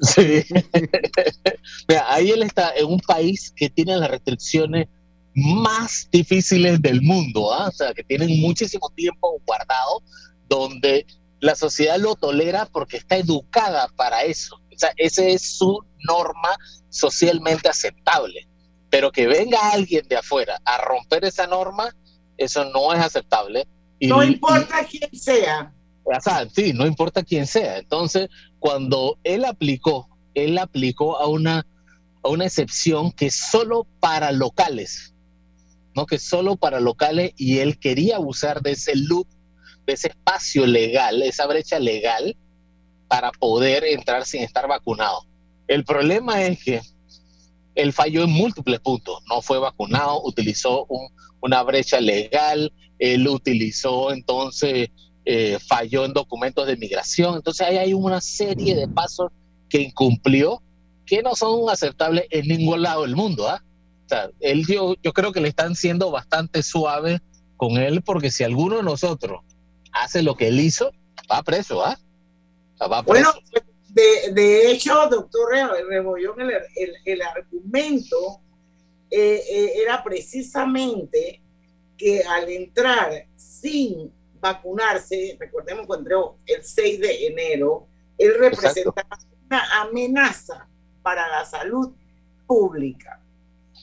Sí. Mira, ahí él está en un país que tiene las restricciones más difíciles del mundo, ¿ah? o sea, que tienen muchísimo tiempo guardado, donde la sociedad lo tolera porque está educada para eso. O sea, esa es su norma socialmente aceptable. Pero que venga alguien de afuera a romper esa norma, eso no es aceptable. no importa quién sea. O sea, sí, no importa quién sea. Entonces, cuando él aplicó, él aplicó a una, a una excepción que solo para locales, ¿no? Que solo para locales y él quería abusar de ese loop, ese espacio legal, esa brecha legal, para poder entrar sin estar vacunado. El problema es que él falló en múltiples puntos. No fue vacunado, utilizó una brecha legal, él utilizó entonces eh, falló en documentos de migración. Entonces ahí hay una serie de pasos que incumplió que no son aceptables en ningún lado del mundo. ¿ah? O sea, él, yo, yo creo que le están siendo bastante suaves con él porque si alguno de nosotros hace lo que él hizo, va preso. ¿ah? va preso. Bueno, de, de hecho, doctor Rebollón, el, el, el argumento eh, eh, era precisamente que al entrar sin vacunarse, recordemos cuando entró el 6 de enero, él representaba una amenaza para la salud pública.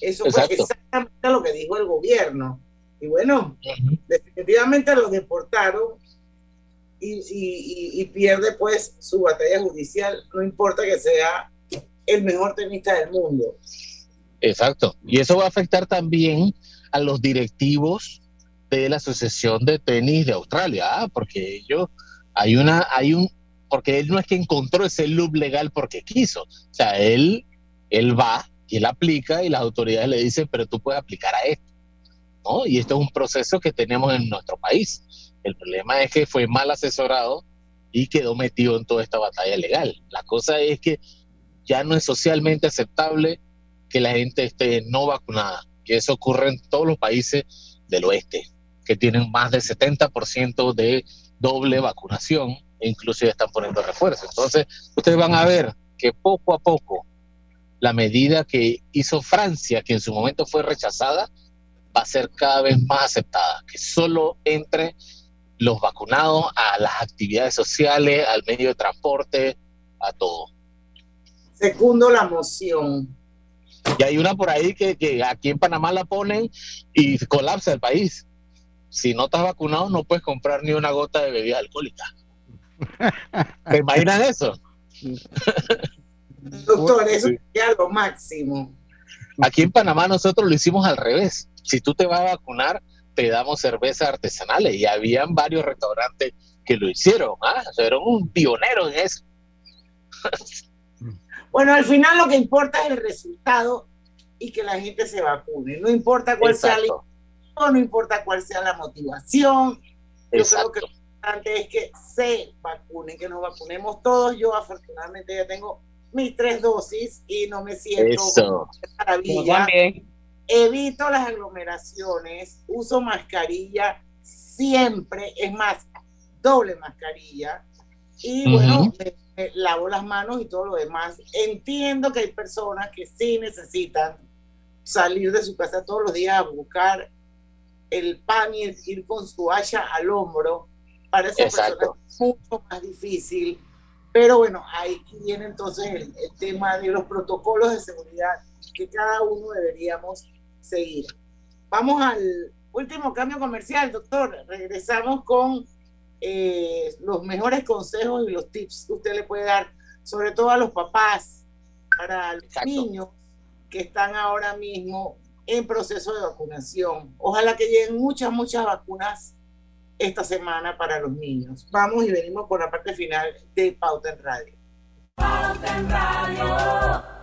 Eso fue exactamente lo que dijo el gobierno. Y bueno, definitivamente lo deportaron y, pierde pues su batalla judicial, no importa que sea el mejor tenista del mundo. Exacto. Y eso va a afectar también a los directivos de la Asociación de Tenis de Australia, ¿ah? porque ellos, hay una, hay un, porque él no es que encontró ese loop legal porque quiso, o sea, él, él va y él aplica y las autoridades le dicen, pero tú puedes aplicar a esto, ¿no? Y esto es un proceso que tenemos en nuestro país. El problema es que fue mal asesorado y quedó metido en toda esta batalla legal. La cosa es que ya no es socialmente aceptable que la gente esté no vacunada. Y eso ocurre en todos los países del oeste, que tienen más del 70% de doble vacunación e inclusive están poniendo refuerzos. Entonces, ustedes van a ver que poco a poco la medida que hizo Francia, que en su momento fue rechazada, va a ser cada vez más aceptada, que solo entre los vacunados a las actividades sociales, al medio de transporte, a todo. Segundo la moción. Y hay una por ahí que, que aquí en Panamá la ponen y colapsa el país. Si no estás vacunado no puedes comprar ni una gota de bebida alcohólica. ¿Te imaginas eso? Doctor, eso sería lo máximo. Aquí en Panamá nosotros lo hicimos al revés. Si tú te vas a vacunar, te damos cervezas artesanales y habían varios restaurantes que lo hicieron. ¿ah? Fueron un pionero en eso. bueno, al final lo que importa es el resultado y que la gente se vacune. No importa cuál sea la no importa cuál sea la motivación. Yo creo que lo importante es que se vacunen, que nos vacunemos todos. Yo afortunadamente ya tengo mis tres dosis y no me siento Eso. maravilla. Evito las aglomeraciones, uso mascarilla siempre, es más, doble mascarilla. Y bueno, me, lavo las manos y todo lo demás. Entiendo que hay personas que sí necesitan salir de su casa todos los días a buscar el pan y ir con su hacha al hombro. Para esa persona es mucho más difícil pero bueno, ahí viene entonces el, tema de los protocolos de seguridad que cada uno deberíamos seguir. Vamos al último cambio comercial, doctor. Regresamos con eh, los mejores consejos y los tips que usted le puede dar, sobre todo a los papás, para los niños que están ahora mismo en proceso de vacunación. Ojalá que lleguen muchas, muchas vacunas esta semana para los niños. Vamos y venimos por la parte final de Pauta en Radio. Pauta en Radio.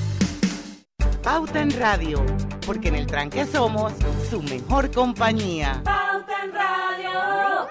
Pauta en Radio, porque en el tranque somos su mejor compañía. Pauta en Radio.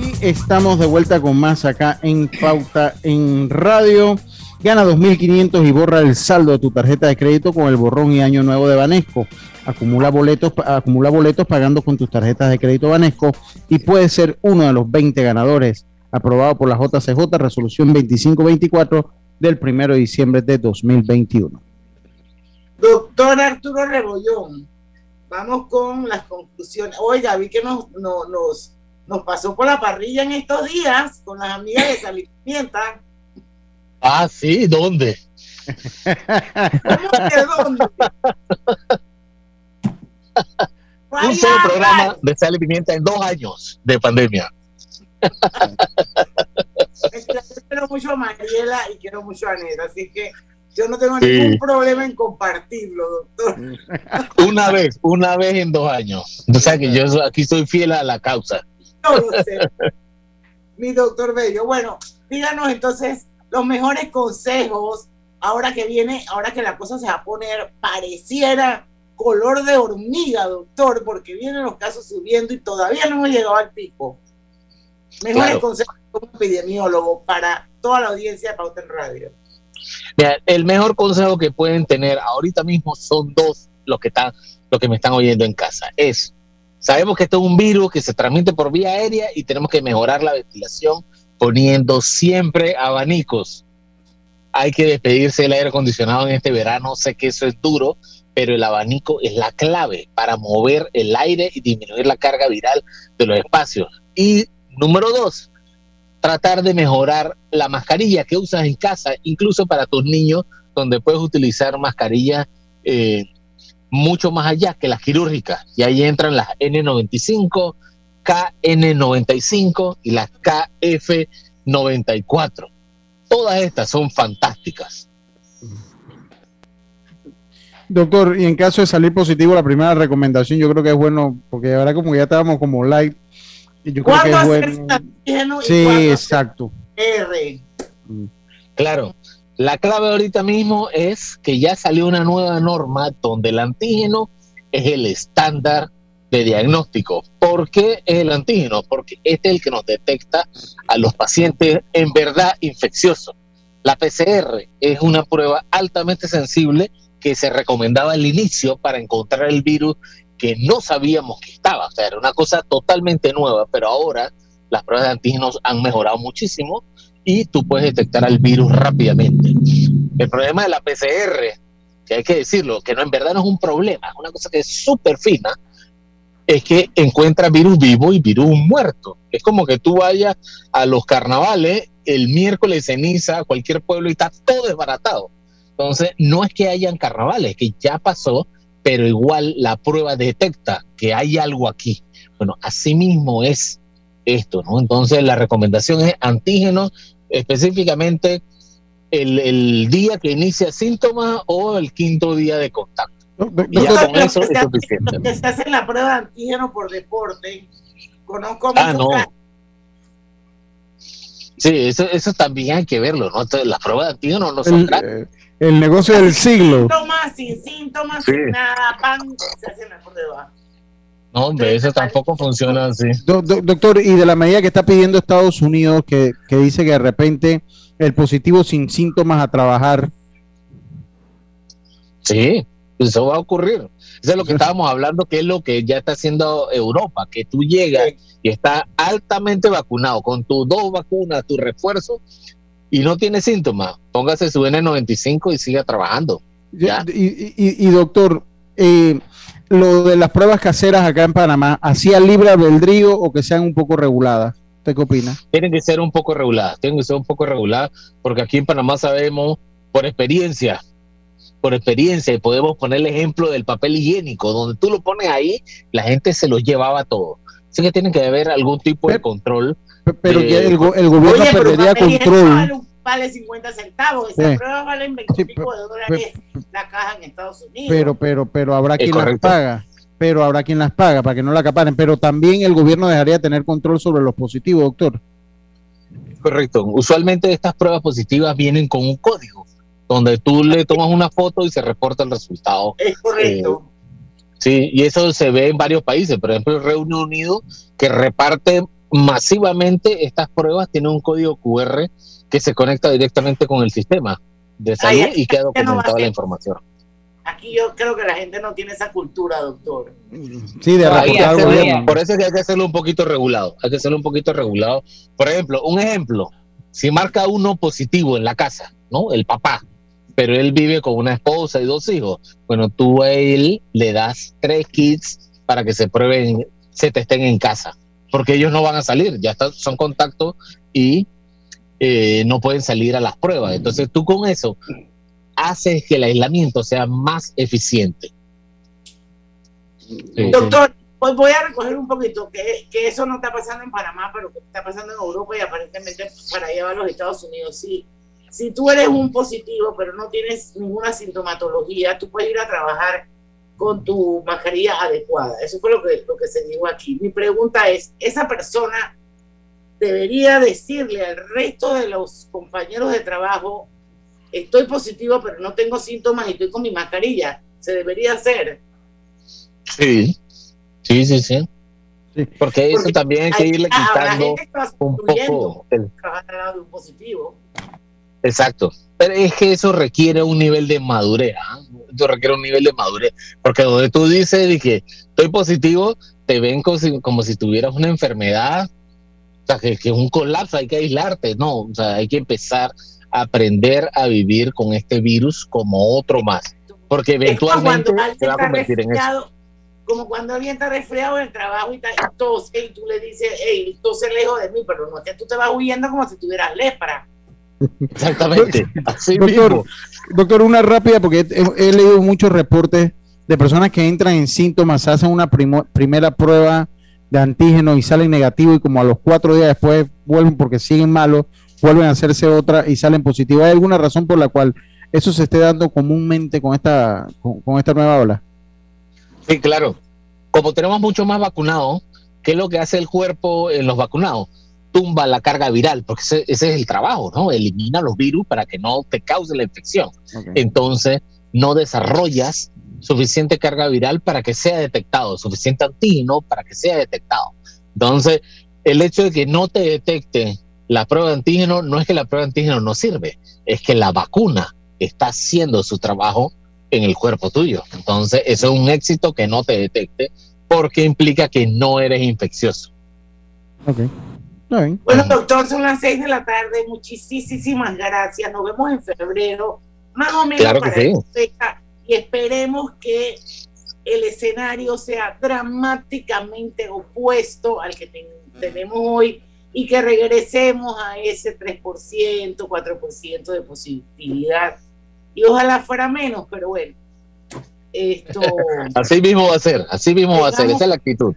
Y estamos de vuelta con más acá en Pauta en Radio. Gana 2.500 y borra el saldo de tu tarjeta de crédito con el borrón y año nuevo de Banesco. Acumula boletos, acumula boletos pagando con tus tarjetas de crédito Banesco y puedes ser uno de los 20 ganadores aprobado por la JCJ, resolución 2524 del 1 de diciembre de 2021. Doctor Arturo Rebollón, vamos con las conclusiones. Oiga, vi que nos, nos, nos pasó por la parrilla en estos días con las amigas de Salipimienta. Ah, sí, ¿dónde? ¿Cómo que dónde? Un solo programa de sal y pimienta en dos años de pandemia quiero mucho a Mariela y quiero mucho a Neta, así que yo no tengo ningún problema en compartirlo, doctor. Una vez, una vez en dos años. O sea que yo aquí soy fiel a la causa. No lo sé. Mi doctor Bello. Bueno, díganos entonces los mejores consejos ahora que viene, ahora que la cosa se va a poner, pareciera color de hormiga, doctor, porque vienen los casos subiendo y todavía no hemos llegado al pico. Mejores consejos como epidemiólogo para toda la audiencia de Pauta en Radio. Mira, el mejor consejo que pueden tener ahorita mismo son dos los que están, los que me están oyendo en casa. Es, sabemos que esto es un virus que se transmite por vía aérea y tenemos que mejorar la ventilación poniendo siempre abanicos. Hay que despedirse del aire acondicionado en este verano. Sé que eso es duro, pero el abanico es la clave para mover el aire y disminuir la carga viral de los espacios. Y número dos, tratar de mejorar la mascarilla que usas en casa, incluso para tus niños, donde puedes utilizar mascarillas eh, mucho más allá que las quirúrgicas. Y ahí entran las N95, KN95 y las KF94. Todas estas son fantásticas. Doctor, y en caso de salir positivo, la primera recomendación yo creo que es bueno, porque ahora como ya estábamos como light, yo creo que es bueno. Sí, exacto. Claro, la clave ahorita mismo es que ya salió una nueva norma donde el antígeno es el estándar de diagnóstico. ¿Por qué es el antígeno? Porque este es el que nos detecta a los pacientes en verdad infecciosos. La PCR es una prueba altamente sensible que se recomendaba al inicio para encontrar el virus que no sabíamos que estaba. O sea, era una cosa totalmente nueva, pero ahora las pruebas de antígenos han mejorado muchísimo y tú puedes detectar al virus rápidamente. El problema de la PCR, que hay que decirlo, que no en verdad no es un problema, es una cosa que es súper fina, es que encuentra virus vivo y virus muerto. Es como que tú vayas a los carnavales el miércoles ceniza a cualquier pueblo y está todo desbaratado. Entonces, no es que hayan carnavales, que ya pasó, pero igual la prueba detecta que hay algo aquí. Bueno, así mismo es esto, ¿no? Entonces, la recomendación es antígenos, específicamente el, el día que inicia síntomas o el quinto día de contacto ya con eso es suficiente. Que se hace la prueba de antígeno por deporte. Conozco ah, no. Sí, eso, eso también hay que verlo, ¿no? las pruebas de antígeno no son el, el negocio del siglo. Síntomas, sin síntomas, sin nada, pan, se hace la prueba. No, hombre, eso tampoco funciona así. doctor, y de la medida que está pidiendo Estados Unidos, que, que dice que de repente el positivo sin síntomas a trabajar. Sí, eso va a ocurrir. Eso es lo que estábamos hablando, que es lo que ya está haciendo Europa, que tú llegas y estás altamente vacunado con tus dos vacunas, tu refuerzo, y no tienes síntomas. Póngase su N95 y siga trabajando. Y, doctor, eh, lo de las pruebas caseras acá en Panamá, ¿hacía libre albedrío o que sean un poco reguladas? ¿Usted qué opina? Tienen que ser un poco reguladas, tienen que ser un poco reguladas, porque aquí en Panamá sabemos por experiencia por experiencia y podemos poner el ejemplo del papel higiénico, donde tú lo pones ahí, la gente se lo llevaba todo. Así que tiene que haber algún tipo de control. Pero que el, gobierno perdería control. Vale 50 centavos, esa prueba vale 20 de dólares la caja en Estados Unidos. Pero, pero, pero habrá quien las paga pero habrá quien las paga para que no la acaparen. Pero también el gobierno dejaría de tener control sobre los positivos, doctor. Correcto. Usualmente estas pruebas positivas vienen con un código donde tú le tomas una foto y se reporta el resultado. Es correcto. Eh, sí, y eso se ve en varios países, por ejemplo, el Reino Unido, que reparte masivamente estas pruebas, tiene un código QR que se conecta directamente con el sistema de salud y queda documentada la información. Aquí yo creo que la gente no tiene esa cultura, doctor. Sí, de reportar Por eso es que hay que hacerlo un poquito regulado. Hay que hacerlo un poquito regulado. Por ejemplo, un ejemplo, si marca uno positivo en la casa, ¿no? El papá, pero él vive con una esposa y dos hijos. Bueno, tú a él le das tres kits para que se prueben, se testen en casa, porque ellos no van a salir, ya son contactos y eh, no pueden salir a las pruebas. Entonces tú con eso haces que el aislamiento sea más eficiente. Doctor, pues voy a recoger un poquito que, eso no está pasando en Panamá, pero que está pasando en Europa y aparentemente para allá a los Estados Unidos. Sí, si tú eres un positivo, pero no tienes ninguna sintomatología, tú puedes ir a trabajar con tu mascarilla adecuada. Eso fue lo que, lo que se dijo aquí. Mi pregunta es, ¿esa persona debería decirle al resto de los compañeros de trabajo, estoy positivo, pero no tengo síntomas y estoy con mi mascarilla? ¿Se debería hacer? Sí, sí, sí, sí. Porque eso también hay que irle quitando un poco el... un positivo. Exacto. Pero es que eso requiere un nivel de madurez. ¿ah? Eso requiere un nivel de madurez. Porque donde tú dices que estoy positivo, te ven como si, tuvieras una enfermedad, o sea, que, es un colapso, hay que aislarte. No, o sea, hay que empezar a aprender a vivir con este virus como otro más. Porque eventualmente se va a convertir en eso como cuando alguien está resfriado en el trabajo y, está, y y tú le dices, hey, tose lejos de mí, pero no es que tú te vas huyendo como si tuvieras lepra. Exactamente. Así doctor, doctor, una rápida, porque he, leído muchos reportes de personas que entran en síntomas, hacen una primera prueba de antígeno y salen negativos y como a los cuatro días después vuelven porque siguen malos, vuelven a hacerse otra y salen positivos. ¿Hay alguna razón por la cual eso se esté dando comúnmente con esta, con esta nueva ola? Sí, claro. Como tenemos mucho más vacunados, ¿qué es lo que hace el cuerpo en los vacunados? Tumba la carga viral, porque ese, es el trabajo, ¿no? Elimina los virus para que no te cause la infección. Entonces, no desarrollas suficiente carga viral para que sea detectado, suficiente antígeno para que sea detectado. Entonces, el hecho de que no te detecte la prueba de antígeno no es que la prueba de antígeno no sirve, es que la vacuna está haciendo su trabajo en el cuerpo tuyo. Entonces, eso es un éxito que no te detecte porque implica que no eres infeccioso. Bueno, doctor, son las seis de la tarde. Muchísimas gracias. Nos vemos en febrero, más o menos para sí. y esperemos que el escenario sea dramáticamente opuesto al que tenemos hoy y que regresemos a ese 3%, 4% de positividad y ojalá fuera menos, pero bueno. Esto, así mismo va a ser, así mismo va a ser, esa es la actitud.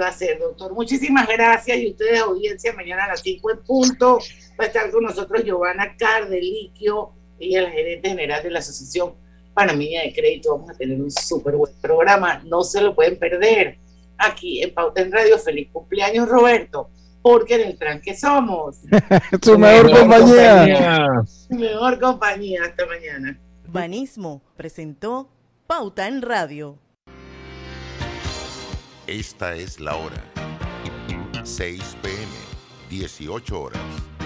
Va a ser, doctor. Muchísimas gracias y ustedes, audiencia, mañana a las 5 en punto va a estar con nosotros Giovanna Cardeliquio, ella es la gerente general de la Asociación Panameña de Crédito. Vamos a tener un súper buen programa, no se lo pueden perder. Aquí en Pauta en Radio, feliz cumpleaños Roberto porque en el tranque somos. Su mejor, compañía. Su mejor compañía. Hasta mañana. Banismo presentó Pauta en Radio. Esta es la hora. 6 pm, 18 horas.